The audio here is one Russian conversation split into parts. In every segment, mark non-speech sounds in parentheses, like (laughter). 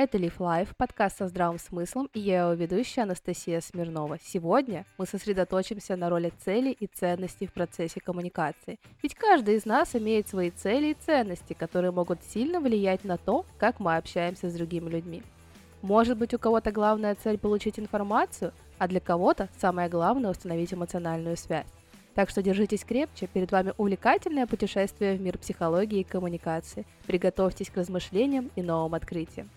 Это Live Life, подкаст со здравым смыслом, и я его ведущая Анастасия Смирнова. Сегодня мы сосредоточимся на роли целей и ценностей в процессе коммуникации. Ведь каждый из нас имеет свои цели и ценности, которые могут сильно влиять на то, как мы общаемся с другими людьми. Может быть, у кого-то главная цель получить информацию, а для кого-то самое главное установить эмоциональную связь. Так что держитесь крепче, перед вами увлекательное путешествие в мир психологии и коммуникации. Приготовьтесь к размышлениям и новым открытиям.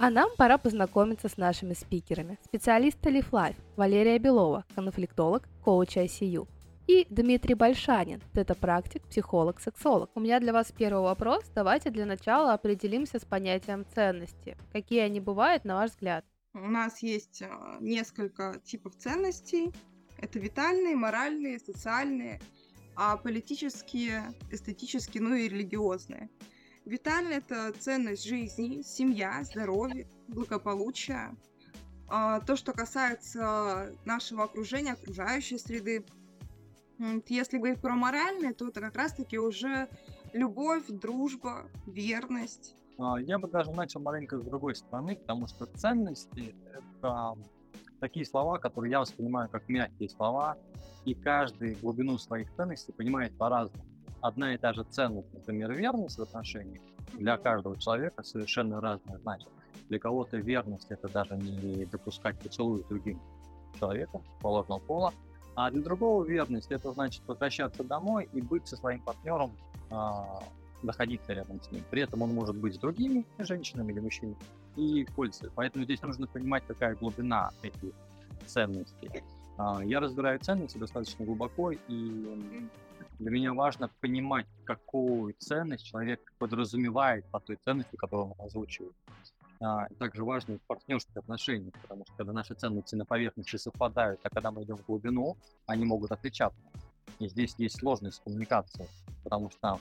А нам пора познакомиться с нашими спикерами. Специалист Life Валерия Белова, конфликтолог, коуч ICU. И Дмитрий Большанин, тета-практик, психолог, сексолог. У меня для вас первый вопрос. Давайте для начала определимся с понятием ценности. Какие они бывают, на ваш взгляд? У нас есть а, несколько типов ценностей. Это витальные, моральные, социальные, а политические, эстетические, ну и религиозные. Витально это ценность жизни, семья, здоровье, благополучие. А, то, что касается нашего окружения, окружающей среды. Если говорить про моральное, то это как раз-таки уже любовь, дружба, верность. А, я бы даже начал маленько с другой стороны, потому что ценности — это такие слова, которые я воспринимаю как мягкие слова, и каждый глубину своих ценностей понимает по-разному одна и та же ценность, например, верность в отношениях, для каждого человека совершенно разная значит. Для кого-то верность это даже не допускать поцелуй другим человеком положенного пола, а для другого верность это значит возвращаться домой и быть со своим партнером, а, находиться рядом с ним. При этом он может быть с другими женщинами или мужчинами и пользоваться. Поэтому здесь нужно понимать, какая глубина этих ценностей. А, я разбираю ценности достаточно глубоко и для меня важно понимать, какую ценность человек подразумевает по той ценности, которую он озвучивает. А, также важно в партнерских отношениях, потому что когда наши ценности на поверхности совпадают, а когда мы идем в глубину, они могут отличаться. И здесь есть сложность коммуникации, потому что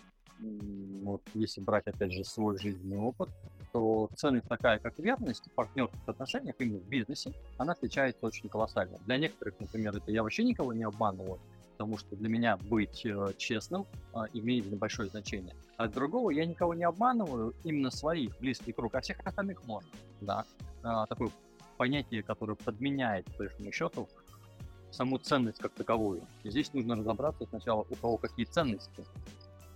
вот если брать опять же свой жизненный опыт, то ценность такая, как верность в партнерских отношениях, именно в бизнесе, она отличается очень колоссально. Для некоторых, например, это я вообще никого не обманываю, потому что для меня быть э, честным э, имеет большое значение. А другого я никого не обманываю, именно своих, близких круг, а всех остальных можно. Да? А, такое понятие, которое подменяет, по большому счету, саму ценность как таковую. И здесь нужно разобраться сначала, у кого какие ценности.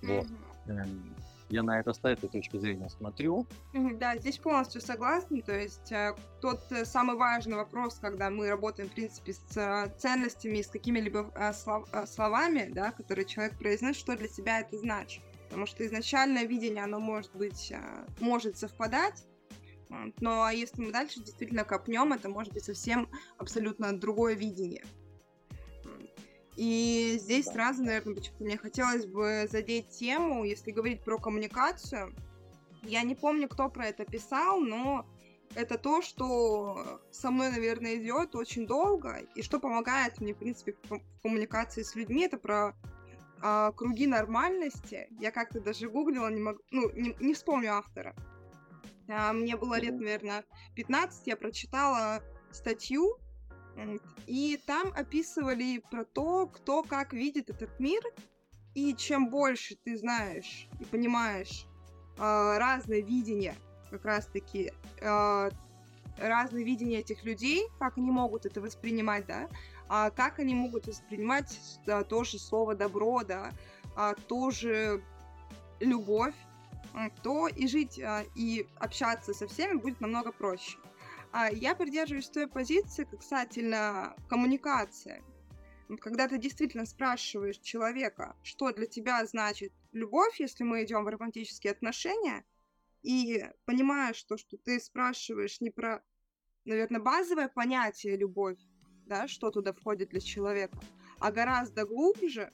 Вот. Mm-hmm я на это с этой точки зрения смотрю. Да, здесь полностью согласна. То есть э, тот э, самый важный вопрос, когда мы работаем, в принципе, с э, ценностями, с какими-либо словами, да, которые человек произносит, что для себя это значит. Потому что изначальное видение, оно может быть, может совпадать, но если мы дальше действительно копнем, это может быть совсем абсолютно другое видение. И здесь сразу, наверное, почему-то мне хотелось бы задеть тему, если говорить про коммуникацию. Я не помню, кто про это писал, но это то, что со мной, наверное, идет очень долго, и что помогает мне, в принципе, в коммуникации с людьми, это про э, круги нормальности. Я как-то даже гуглила, не могу, ну, не, не вспомню автора. А, мне было лет, наверное, 15, я прочитала статью и там описывали про то, кто как видит этот мир. И чем больше ты знаешь и понимаешь э, разное видение, как раз-таки э, разное видение этих людей, как они могут это воспринимать, да, а как они могут воспринимать да, тоже слово добро, да, а, тоже любовь, то и жить а, и общаться со всеми будет намного проще. А я придерживаюсь той позиции касательно коммуникации. Когда ты действительно спрашиваешь человека, что для тебя значит любовь, если мы идем в романтические отношения, и понимаешь то, что ты спрашиваешь не про, наверное, базовое понятие любовь, да, что туда входит для человека, а гораздо глубже,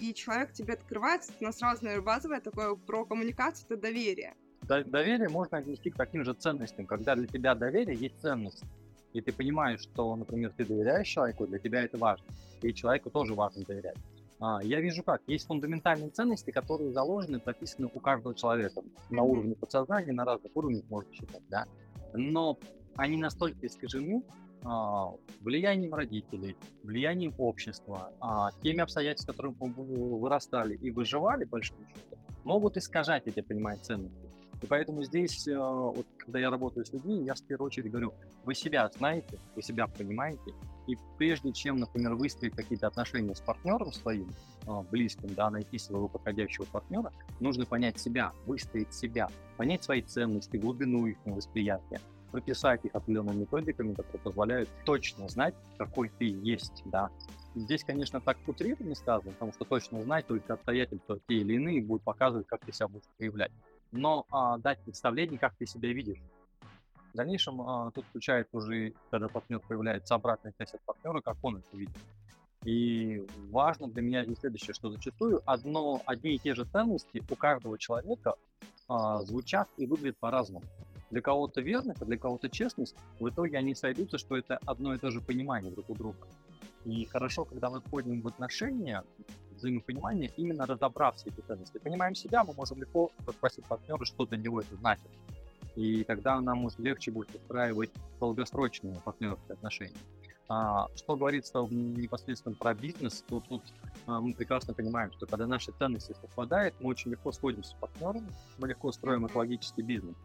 и человек тебе открывается, у нас наверное, базовое такое про коммуникацию, это доверие доверие можно отнести к таким же ценностям, когда для тебя доверие есть ценность. И ты понимаешь, что, например, ты доверяешь человеку, для тебя это важно. И человеку тоже важно доверять. А, я вижу как. Есть фундаментальные ценности, которые заложены, прописаны у каждого человека. На уровне подсознания, на разных уровнях можно считать, да. Но они настолько искажены а, влиянием родителей, влиянием общества, а, теми обстоятельствами, которым вы вырастали и выживали, большому счету, могут искажать эти, понимаете, ценности. И поэтому здесь, э, вот, когда я работаю с людьми, я в первую очередь говорю, вы себя знаете, вы себя понимаете, и прежде чем, например, выстроить какие-то отношения с партнером своим, э, близким, да, найти своего подходящего партнера, нужно понять себя, выстроить себя, понять свои ценности, глубину их восприятия, прописать их определенными методиками, которые позволяют точно знать, какой ты есть, да. Здесь, конечно, так утрированно сказано, потому что точно знать только обстоятельства те или иные будут показывать, как ты себя будешь проявлять но а, дать представление, как ты себя видишь. В дальнейшем а, тут включает уже, когда партнер появляется, обратная связь от партнера, как он это видит. И важно для меня здесь следующее, что зачастую одно, одни и те же ценности у каждого человека а, звучат и выглядят по-разному. Для кого-то верность, а для кого-то честность. В итоге они сойдутся, что это одно и то же понимание друг у друга. И хорошо, когда мы входим в отношения, взаимопонимание, именно разобрав все эти ценности. Понимаем себя, мы можем легко спросить партнера, что для него это значит. И тогда нам уже легче будет устраивать долгосрочные партнерские отношения. А, что говорится непосредственно про бизнес, то тут а, мы прекрасно понимаем, что когда наши ценности совпадают, мы очень легко сходимся с партнером, мы легко строим экологический бизнес.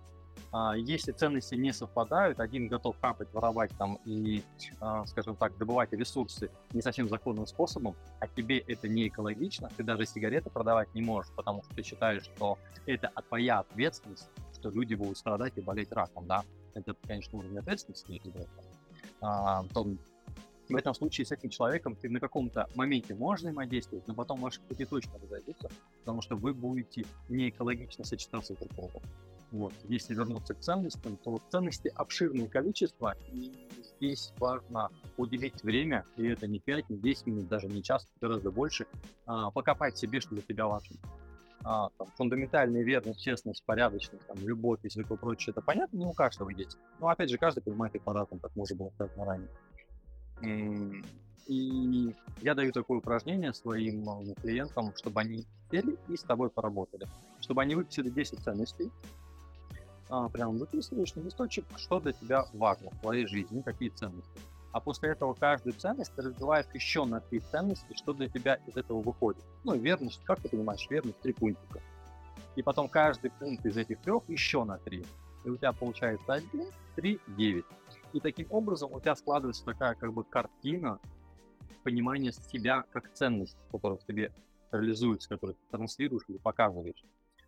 А, если ценности не совпадают, один готов капать, воровать там и, а, скажем так, добывать ресурсы не совсем законным способом, а тебе это не экологично, ты даже сигареты продавать не можешь, потому что ты считаешь, что это твоя ответственность, что люди будут страдать и болеть раком, да, это, конечно, уровень ответственности, а, то в этом случае с этим человеком ты на каком-то моменте можно взаимодействовать, но потом ваши пути точно разойдутся, потому что вы будете не экологично сочетаться друг с другом. Вот. Если вернуться к ценностям, то ценности обширное количество, и здесь важно уделить время, и это не 5, не 10 минут, даже не час, гораздо больше, а, покопать себе, что для тебя важно. А, там, фундаментальная верность, честность, порядочность, там, любовь и все такое прочее, это понятно, не у каждого есть. Но опять же, каждый понимает их по-разному, как уже было сказано ранее. И я даю такое упражнение своим э, клиентам, чтобы они сели и с тобой поработали. Чтобы они выписали 10 ценностей, а, прям выписываешь на листочек, что для тебя важно в твоей жизни, какие ценности. А после этого каждую ценность ты разбиваешь еще на три ценности, что для тебя из этого выходит. Ну, верность, как ты понимаешь, верность, три пунктика. И потом каждый пункт из этих трех еще на три. И у тебя получается 1, 3, 9. И таким образом у тебя складывается такая как бы картина понимания себя как ценность, которая в тебе реализуется, которую ты транслируешь или показываешь.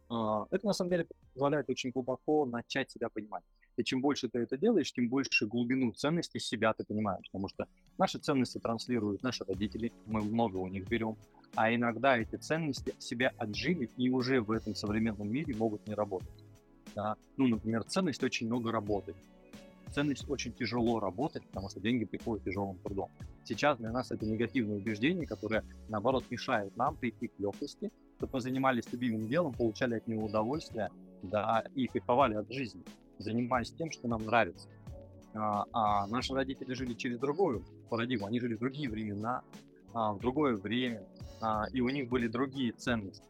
А, это на самом деле позволяет очень глубоко начать себя понимать. И чем больше ты это делаешь, тем больше глубину ценностей себя ты понимаешь. Потому что наши ценности транслируют наши родители, мы много у них берем, а иногда эти ценности себя отжили и уже в этом современном мире могут не работать. Да? Ну, например, ценность очень много работать. Ценность очень тяжело работать, потому что деньги приходят тяжелым трудом. Сейчас для нас это негативное убеждение, которое, наоборот, мешает нам прийти к легкости, чтобы мы занимались любимым делом, получали от него удовольствие, да, и кайфовали от жизни, занимаясь тем, что нам нравится. А, а наши родители жили через другую парадигму, они жили в другие времена, а, в другое время, а, и у них были другие ценности.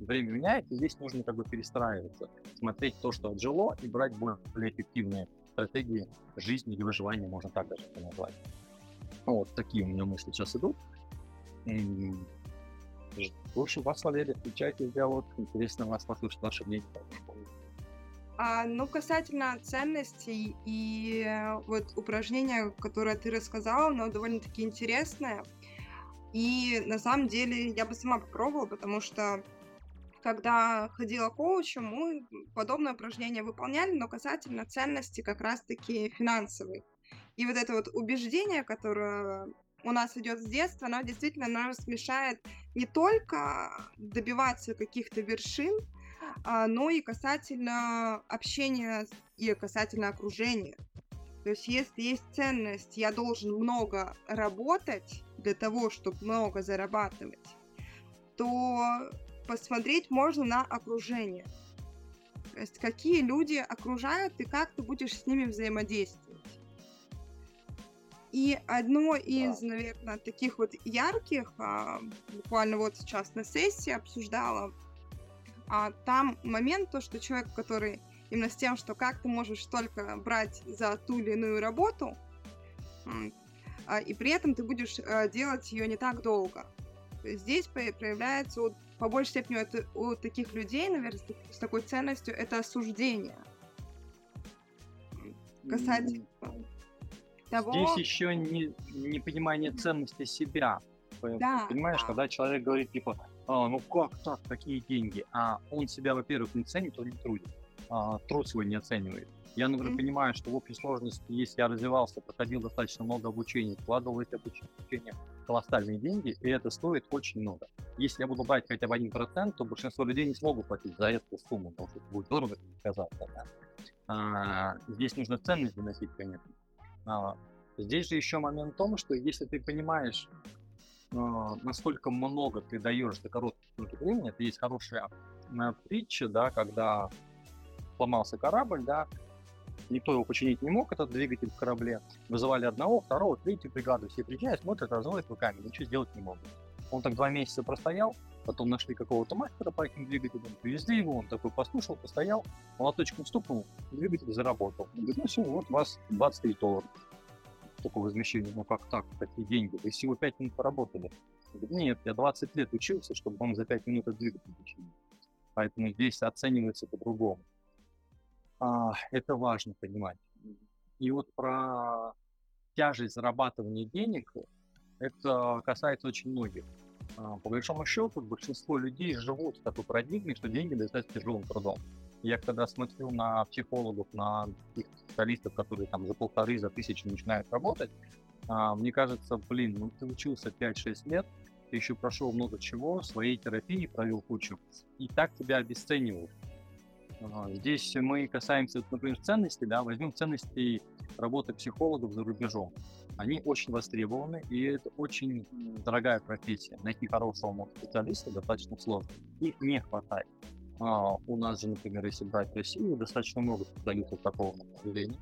Время меняется, и здесь нужно как бы перестраиваться, смотреть то, что отжило, и брать более эффективные стратегии жизни или выживания, можно так даже это назвать. Вот такие у меня мысли сейчас идут. В общем, вас, Валерия, включайте в диалог. Интересно вас послушать ваше мнение А, ну, касательно ценностей и вот упражнения, которое ты рассказала, оно довольно-таки интересное. И на самом деле я бы сама попробовала, потому что когда ходила коучем, мы подобное упражнение выполняли, но касательно ценности как раз-таки финансовой. И вот это вот убеждение, которое у нас идет с детства, оно действительно нас мешает не только добиваться каких-то вершин, а, но и касательно общения и касательно окружения. То есть если есть ценность, я должен много работать для того, чтобы много зарабатывать, то посмотреть можно на окружение. То есть какие люди окружают и как ты будешь с ними взаимодействовать. И одно из, наверное, таких вот ярких, а, буквально вот сейчас на сессии обсуждала, а там момент, то, что человек, который именно с тем, что как ты можешь только брать за ту или иную работу, а, и при этом ты будешь а, делать ее не так долго. Здесь проявляется вот по большей степени это, у таких людей, наверное, с такой ценностью, это осуждение. Касательно того... Здесь еще не, не понимание ценности себя. Да, Понимаешь, да. когда человек говорит, типа, а, ну как так, такие деньги, а он себя, во-первых, не ценит, он не трудит, а, труд свой не оценивает. Я, например, mm-hmm. понимаю, что в общей сложности, если я развивался, проходил достаточно много обучения, вкладывал в это обучение колоссальные деньги, и это стоит очень много. Если я буду брать хотя бы 1%, то большинство людей не смогут платить за эту сумму, потому что это будет дорого казаться. Да? А, здесь нужно ценность доносить, конечно. Здесь же еще момент в том, что если ты понимаешь, а, насколько много ты даешь за короткий промежуток времени, это есть хорошая а, притча, да, когда сломался корабль, да, никто его починить не мог, этот двигатель в корабле. Вызывали одного, второго, третью бригаду. Все приезжают, смотрят, разводят руками, ничего сделать не могут. Он так два месяца простоял, потом нашли какого-то мастера по этим двигателям, привезли его, он такой послушал, постоял, молоточком стукнул, двигатель заработал. Он говорит, ну все, вот у вас 23 доллара. Такое возмещение, ну как так, такие деньги, вы всего 5 минут поработали. Он говорит, нет, я 20 лет учился, чтобы он за 5 минут этот двигатель починил. Поэтому здесь оценивается по-другому. А, это важно понимать. И вот про тяжесть зарабатывания денег, это касается очень многих. А, по большому счету, большинство людей живут в такой парадигме, что деньги достаточно тяжелым трудом. Я когда смотрю на психологов, на таких специалистов, которые там за полторы, за тысячи начинают работать, а, мне кажется, блин, ну ты учился 5-6 лет, ты еще прошел много чего, своей терапии провел кучу, и так тебя обесценивают. Здесь мы касаемся, например, ценностей, да, возьмем ценности работы психологов за рубежом. Они очень востребованы, и это очень дорогая профессия. Найти хорошего специалиста достаточно сложно. Их не хватает. А, у нас же, например, если брать Россию, достаточно много специалистов такого направления.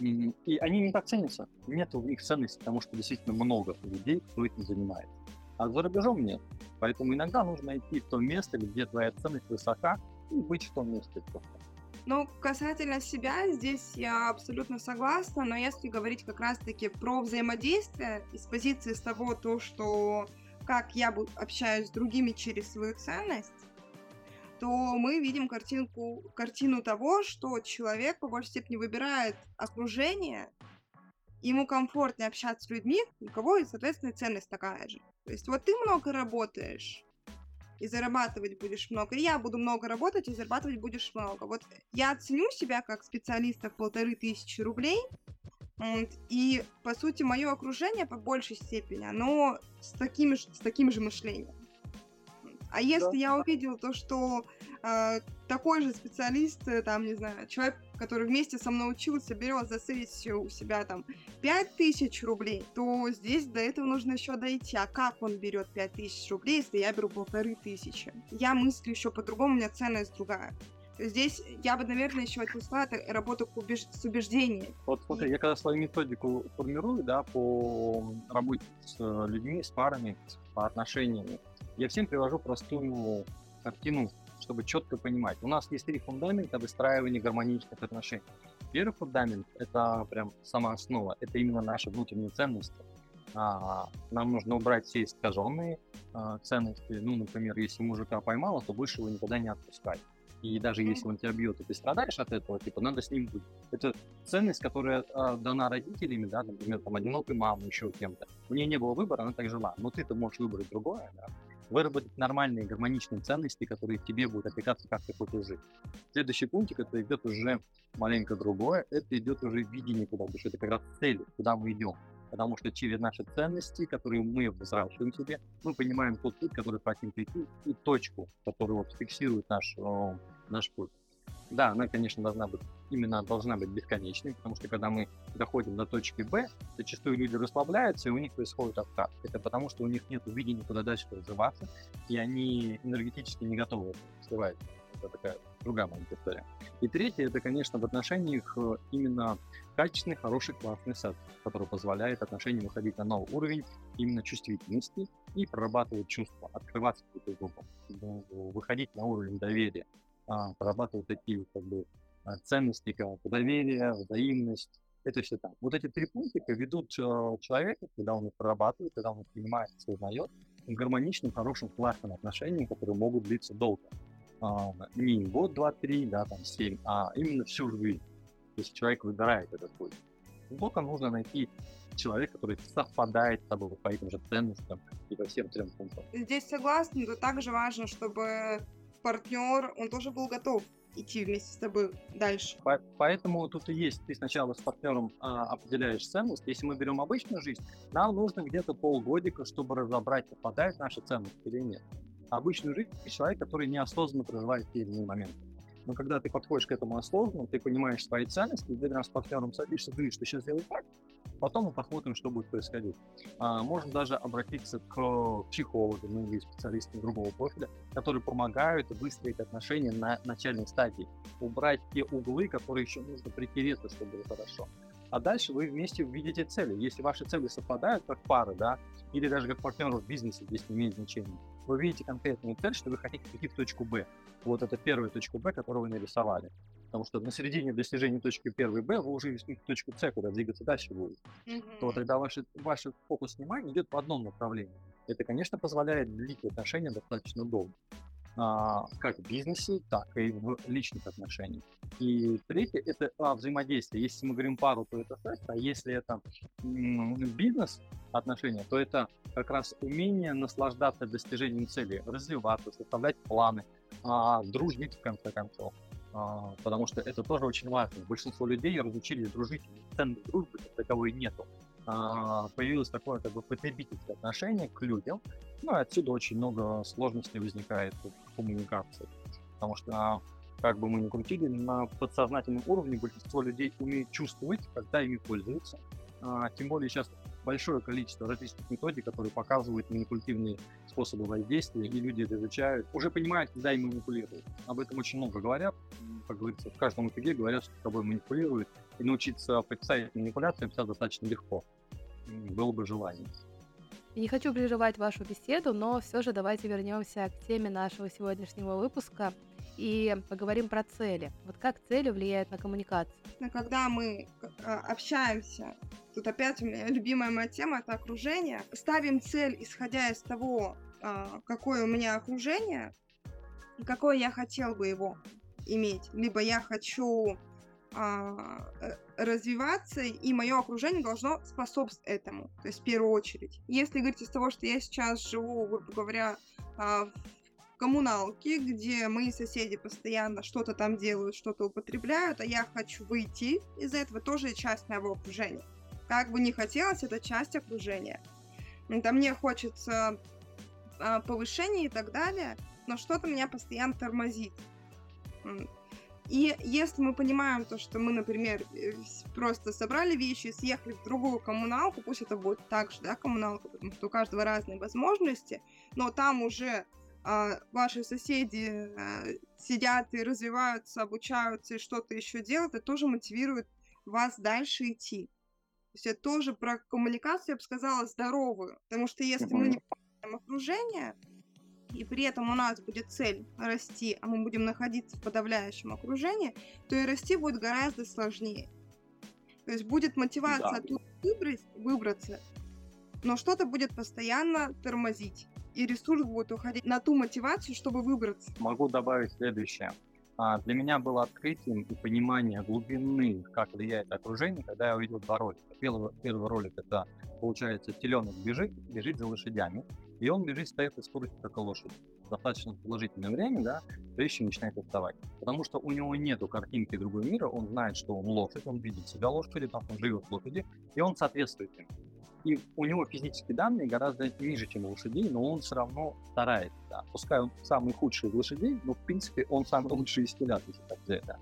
И они не так ценятся. Нет у них ценности, потому что действительно много людей, кто этим занимается. А за рубежом нет. Поэтому иногда нужно найти то место, где твоя ценность высока, быть в том месте. Ну, касательно себя, здесь я абсолютно согласна, но если говорить как раз-таки про взаимодействие из позиции с того, то, что как я общаюсь с другими через свою ценность, то мы видим картинку, картину того, что человек по большей степени выбирает окружение, ему комфортнее общаться с людьми, у кого, соответственно, ценность такая же. То есть вот ты много работаешь, и зарабатывать будешь много. И я буду много работать, и зарабатывать будешь много. Вот я ценю себя как специалиста в полторы тысячи рублей, и, по сути, мое окружение по большей степени, оно с таким же, с таким же мышлением. А если да. я увидел то, что э, такой же специалист, э, там, не знаю, человек, который вместе со мной учился, берет за сессию у себя там 5000 рублей, то здесь до этого нужно еще дойти. А как он берет 5000 рублей, если я беру полторы тысячи? Я мыслю еще по-другому, у меня ценность другая. Здесь я бы, наверное, еще отнесла это работу убеж... с убеждением. Вот смотри, я когда свою методику формирую, да, по работе с э, людьми, с парами, по отношениям, я всем привожу простую картину, чтобы четко понимать. У нас есть три фундамента выстраивания гармоничных отношений. Первый фундамент – это прям сама основа, это именно наши внутренние ценности. А, нам нужно убрать все искаженные а, ценности. Ну, например, если мужика поймала, то больше его никогда не отпускать. И даже если он тебя бьет, и ты страдаешь от этого, типа, надо с ним быть. Это ценность, которая э, дана родителями, да, например, там, одинокой мамой, еще кем-то. У нее не было выбора, она так жила. Но ты-то можешь выбрать другое, да выработать нормальные гармоничные ценности, которые тебе будут отвлекаться, как ты хочешь жить. Следующий пунктик, это идет уже маленько другое, это идет уже видение, куда будешь, это как раз цели, куда мы идем. Потому что через наши ценности, которые мы взращиваем себе, мы понимаем тот путь, который хотим прийти, и точку, которая вот фиксирует наш, наш путь. Да, она, конечно, должна быть именно должна быть бесконечной, потому что когда мы доходим до точки Б, зачастую люди расслабляются, и у них происходит откат. Это потому, что у них нет видения, куда дальше развиваться, и они энергетически не готовы сливать. Это такая другая маленькая. И третье, это, конечно, в отношениях э, именно качественный, хороший, классный сет, который позволяет отношениям выходить на новый уровень именно чувствительности и прорабатывать чувства, открываться друг другу, выходить на уровень доверия, а, прорабатывать такие как бы а, ценности, как доверие, взаимность, это все там. Вот эти три пунктика ведут э, человека, когда он их прорабатывает, когда он их понимает, осознает, гармоничным, хорошим, классным отношениям, которые могут длиться долго. А, не год, два, три, да, там, семь, а именно всю жизнь. Если человек выбирает этот путь. Только нужно найти человека, который совпадает с тобой по этим же ценностям и по всем трем пунктам. Здесь согласна, но также важно, чтобы партнер, он тоже был готов идти вместе с тобой дальше. По- Поэтому тут и есть, ты сначала с партнером а, определяешь ценность. Если мы берем обычную жизнь, нам нужно где-то полгодика, чтобы разобрать, попадает наша ценность или нет. Обычную жизнь человек, который неосознанно проживает те моменты. Но когда ты подходишь к этому осознанно, ты понимаешь свои ценности, ты с партнером садишься, говоришь, что сейчас сделаю так, потом мы посмотрим, что будет происходить. А, можно даже обратиться к психологу, ну или специалистам другого профиля, которые помогают выстроить отношения на начальной стадии, убрать те углы, которые еще нужно притереться, чтобы было хорошо. А дальше вы вместе увидите цели. Если ваши цели совпадают как пары, да, или даже как партнеры в бизнесе, здесь не имеет значения, вы видите конкретную цель, что вы хотите прийти в точку Б. Вот это первая точка Б, которую вы нарисовали. Потому что на середине достижения точки первой Б вы уже видите точку С, куда двигаться дальше будет. Мгм. То тогда ваш, ваш фокус внимания идет в одном направлении. Это, конечно, позволяет длить отношения достаточно долго. А, как в бизнесе, так и в личных отношениях. И третье– это а, взаимодействие. Если мы говорим пару, то это секс, а если это бизнес отношения, то это как раз умение наслаждаться достижением цели, развиваться, составлять планы, а, дружить в конце концов. А, потому что это тоже очень важно. Большинство людей разучились дружить, ценной дружбы как таковой нету. А, появилось такое как бы потребительское отношение к людям, ну и отсюда очень много сложностей возникает в коммуникации. Потому что а, как бы мы ни крутили, на подсознательном уровне большинство людей умеет чувствовать, когда ими пользуются. Тем более сейчас большое количество различных методик, которые показывают манипулятивные способы воздействия, и люди это изучают, уже понимают, когда им манипулируют. Об этом очень много говорят. Как говорится, в каждом эфире говорят, что тобой манипулируют, и научиться представить манипуляциям сейчас достаточно легко. Было бы желание. Я не хочу прерывать вашу беседу, но все же давайте вернемся к теме нашего сегодняшнего выпуска и поговорим про цели. Вот как цели влияют на коммуникацию? Когда мы а, общаемся, тут опять у меня любимая моя тема это окружение. Ставим цель, исходя из того, а, какое у меня окружение, какое я хотел бы его иметь. Либо я хочу а, э, развиваться, и мое окружение должно способствовать этому, то есть в первую очередь. Если говорить из того, что я сейчас живу, грубо говоря, а, в коммуналке, где мои соседи постоянно что-то там делают, что-то употребляют, а я хочу выйти из этого, тоже часть моего окружения. Как бы не хотелось, это часть окружения. Это мне хочется а, повышения и так далее, но что-то меня постоянно тормозит. И если мы понимаем то, что мы, например, э, просто собрали вещи съехали в другую коммуналку, пусть это будет так же, да, коммуналка, потому что у каждого разные возможности, но там уже а, ваши соседи а, сидят и развиваются, обучаются и что-то еще делают, это тоже мотивирует вас дальше идти. То есть это тоже про коммуникацию, я бы сказала, здоровую. Потому что если мы не понимаем окружение, и при этом у нас будет цель расти, а мы будем находиться в подавляющем окружении, то и расти будет гораздо сложнее. То есть будет мотивация Да. оттуда выбрать, выбраться, но что-то будет постоянно тормозить. И ресурс будет уходить на ту мотивацию, чтобы выбраться. Могу добавить следующее. А, Для меня было открытием и понимание глубины, как влияет окружение, когда я увидел два ролика. Первый, первый ролик это, получается, теленок бежит, бежит за лошадями, и он бежит с такой скоростью, как и лошадь. Достаточно продолжительное время, да, чем начинает отставать. Потому что у него нету картинки другого мира, он знает, что он лошадь, он видит себя лошадью, там он живет лошади, и он соответствует им. И у него физические данные гораздо ниже, чем у лошадей, но он все равно старается. Да. Пускай он самый худший из лошадей, но в принципе он самый (laughs) лучший из телят, если так взять. Да.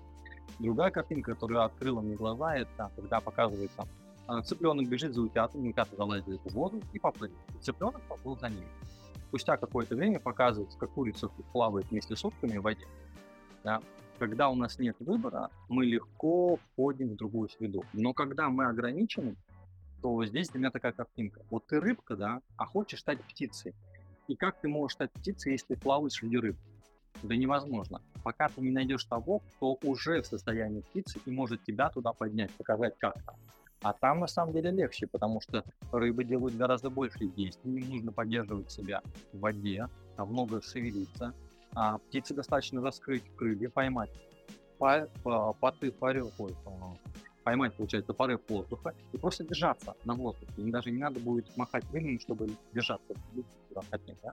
Другая картинка, которая открыла мне глаза, это когда показывается а, цыпленок бежит за утятами, утята залазят в воду и поплыли. Цыпленок поплыл за ними. Спустя какое-то время показывается, как курица плавает вместе с утками в воде. Да. Когда у нас нет выбора, мы легко входим в другую среду. Но когда мы ограничены, то здесь для меня такая картинка. Вот ты рыбка, да, а хочешь стать птицей. И как ты можешь стать птицей, если ты плаваешь среди рыб? Да невозможно. Пока ты не найдешь того, кто уже в состоянии птицы и может тебя туда поднять, показать как-то. А там на самом деле легче, потому что рыбы делают гораздо больше действий, им нужно поддерживать себя в воде, там много шевелиться, а птицы достаточно раскрыть крылья, поймать по, по, поты, парю, ой, по, поймать, получается, порыв воздуха и просто держаться на воздухе. Им даже не надо будет махать крыльями, чтобы держаться да?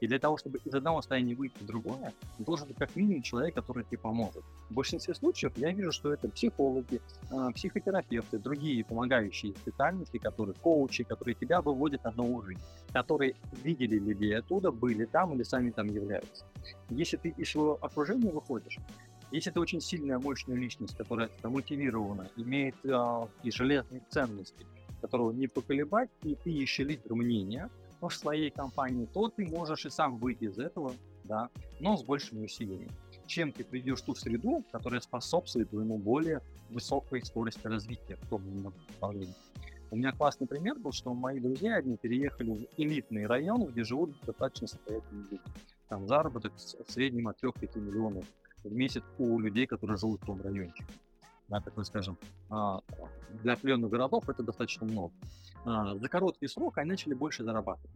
И для того, чтобы из одного состояния выйти в другое, должен быть как минимум человек, который тебе поможет. В большинстве случаев я вижу, что это психологи, а, психотерапевты, другие помогающие специальности, которые коучи, которые тебя выводят на новый уровень, которые видели людей оттуда, были там или сами там являются. Если ты из своего окружения выходишь, если ты очень сильная, мощная личность, которая мотивирована, имеет э, и железные ценности, которого не поколебать, и ты еще лидер мнения, в своей компании, то ты можешь и сам выйти из этого, да, но с большими усилиями. Чем ты придешь в ту среду, которая способствует твоему более высокой скорости развития в том направлении. У меня классный пример был, что мои друзья одни переехали в элитный район, где живут достаточно состоятельные люди. Там заработок в среднем от 3-5 миллионов в месяц у людей, которые живут в том райончике. Да, такой, скажем, а, для определенных городов это достаточно много. А, за короткий срок они начали больше зарабатывать.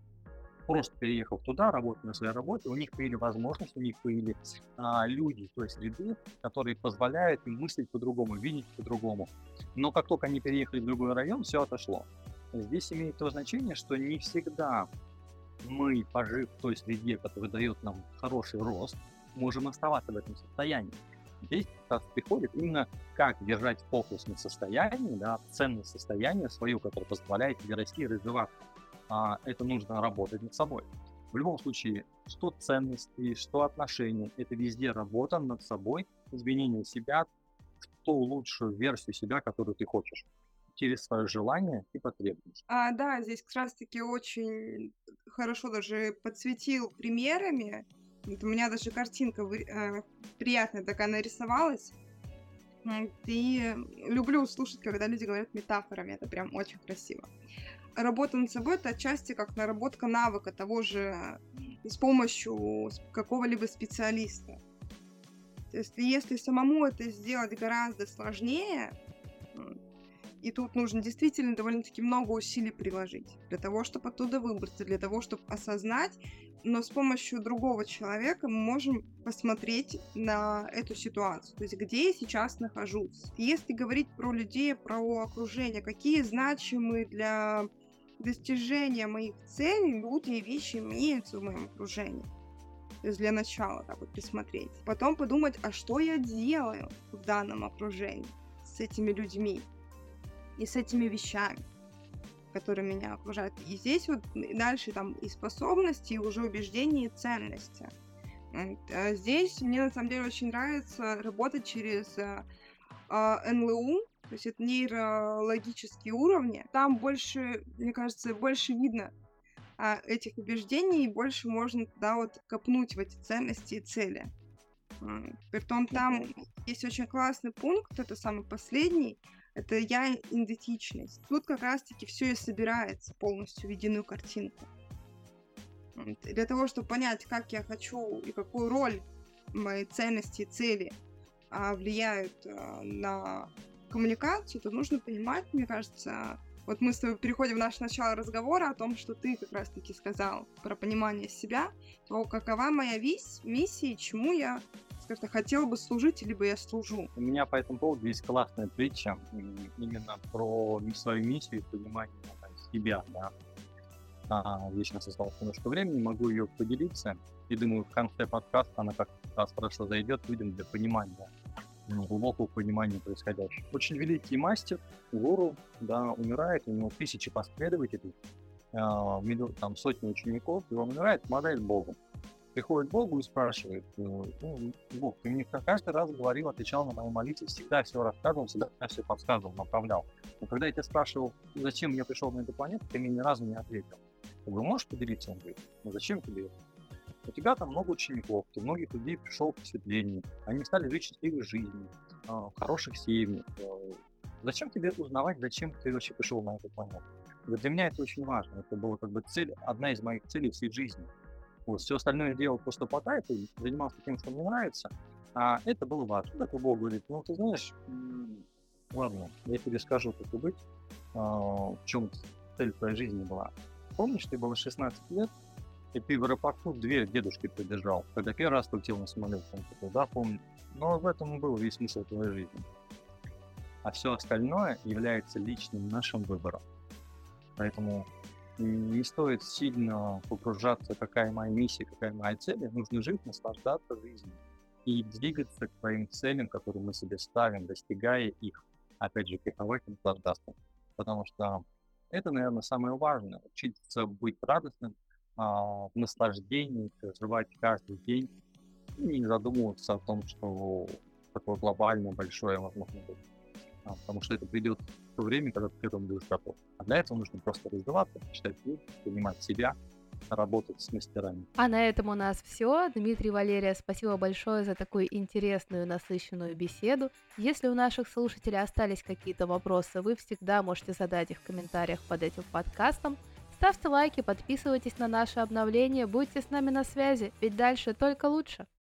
Просто переехав туда, работая на своей работе, у них появились возможности, у них появились а, люди той среды, которые позволяют им мыслить по-другому, видеть по-другому. Но как только они переехали в другой район, все отошло. Здесь имеет то значение, что не всегда мы, пожив в той среде, которая дает нам хороший рост, можем оставаться в этом состоянии. Здесь приходит именно как держать фокус на состоянии, да, ценное состояние свое, которое позволяет тебе расти и развиваться. А, это нужно работать над собой. В любом случае, что ценности, что отношения, это везде работа над собой, изменение себя в ту лучшую версию себя, которую ты хочешь через свое желание и потребность. А, да, здесь как раз-таки очень хорошо даже подсветил примерами вот у меня даже картинка э, приятная такая нарисовалась. И люблю слушать, когда люди говорят метафорами, это прям очень красиво. Работа над собой это отчасти как наработка навыка того же с помощью какого-либо специалиста. То есть если самому это сделать гораздо сложнее, и тут нужно действительно довольно-таки много усилий приложить для того, чтобы оттуда выбраться, для того, чтобы осознать, но с помощью другого человека мы можем посмотреть на эту ситуацию, то есть где я сейчас нахожусь. Если говорить про людей, про окружение, какие значимые для достижения моих целей люди и вещи имеются в моем окружении. То есть для начала так вот присмотреть. Потом подумать, а что я делаю в данном окружении с этими людьми и с этими вещами которые меня окружают. И здесь вот дальше там и способности, и уже убеждения, и ценности. А здесь мне на самом деле очень нравится работать через э, а, НЛУ, то есть это нейрологические уровни. Там больше, мне кажется, больше видно а, этих убеждений, и больше можно туда вот копнуть в эти ценности и цели. Притом там есть очень классный пункт, это самый последний, это я идентичность. Тут как раз-таки все и собирается полностью в единую картинку. Для того, чтобы понять, как я хочу и какую роль мои ценности и цели а, влияют а, на коммуникацию, то нужно понимать, мне кажется, вот мы с тобой переходим в наше начало разговора о том, что ты как раз-таки сказал про понимание себя, то какова моя вись, миссия, чему я скажем так, хотел бы служить, либо я служу. У меня по этому поводу есть классная притча именно про свою миссию и понимание себя, да. А, я сейчас осталось немножко времени, могу ее поделиться. И думаю, в конце подкаста она как раз хорошо зайдет людям для понимания, ну, глубокого понимания происходящего. Очень великий мастер, гуру, да, умирает, у него тысячи последователей, а, там сотни учеников, и он умирает, помогает Богу приходит к Богу и спрашивает, э, ну, Бог, ты мне каждый раз говорил, отвечал на мои молитвы, всегда все рассказывал, всегда все подсказывал, направлял. Но когда я тебя спрашивал, зачем я пришел на эту планету, ты мне ни разу не ответил. Вы можешь поделиться? Он говорит, ну зачем тебе это? У тебя там много учеников, ты многих людей пришел к просветлению, они стали жить счастливой жизнью, а, хороших семьях. Э, зачем тебе узнавать, зачем ты вообще пришел на эту планету? Для меня это очень важно. Это была как бы цель, одна из моих целей всей жизни. Вот, все остальное делал просто по тайпу, занимался тем, что мне нравится. А это было важно. Так Бог говорит, ну ты знаешь, Ладно, я тебе скажу, как и быть, а, в чем цель твоей жизни была. Помнишь, ты было 16 лет, и ты в аэропорту дверь дедушки придержал, когда первый раз полетел на самолет, он такой, да, помню. Но в этом был весь смысл твоей жизни. А все остальное является личным нашим выбором. Поэтому не стоит сильно погружаться, какая моя миссия, какая моя цель. Нужно жить, наслаждаться жизнью и двигаться к твоим целям, которые мы себе ставим, достигая их. Опять же, кайфовать и наслаждаться. Потому что это, наверное, самое важное. Учиться быть радостным, а, в наслаждении, проживать каждый день и не задумываться о том, что такое глобальное, большое возможно быть. А, потому что это придет то время, когда ты к этому будешь готов. А для этого нужно просто развиваться, читать книги, понимать себя, работать с мастерами. А на этом у нас все. Дмитрий Валерия, спасибо большое за такую интересную, насыщенную беседу. Если у наших слушателей остались какие-то вопросы, вы всегда можете задать их в комментариях под этим подкастом. Ставьте лайки, подписывайтесь на наши обновления, будьте с нами на связи, ведь дальше только лучше.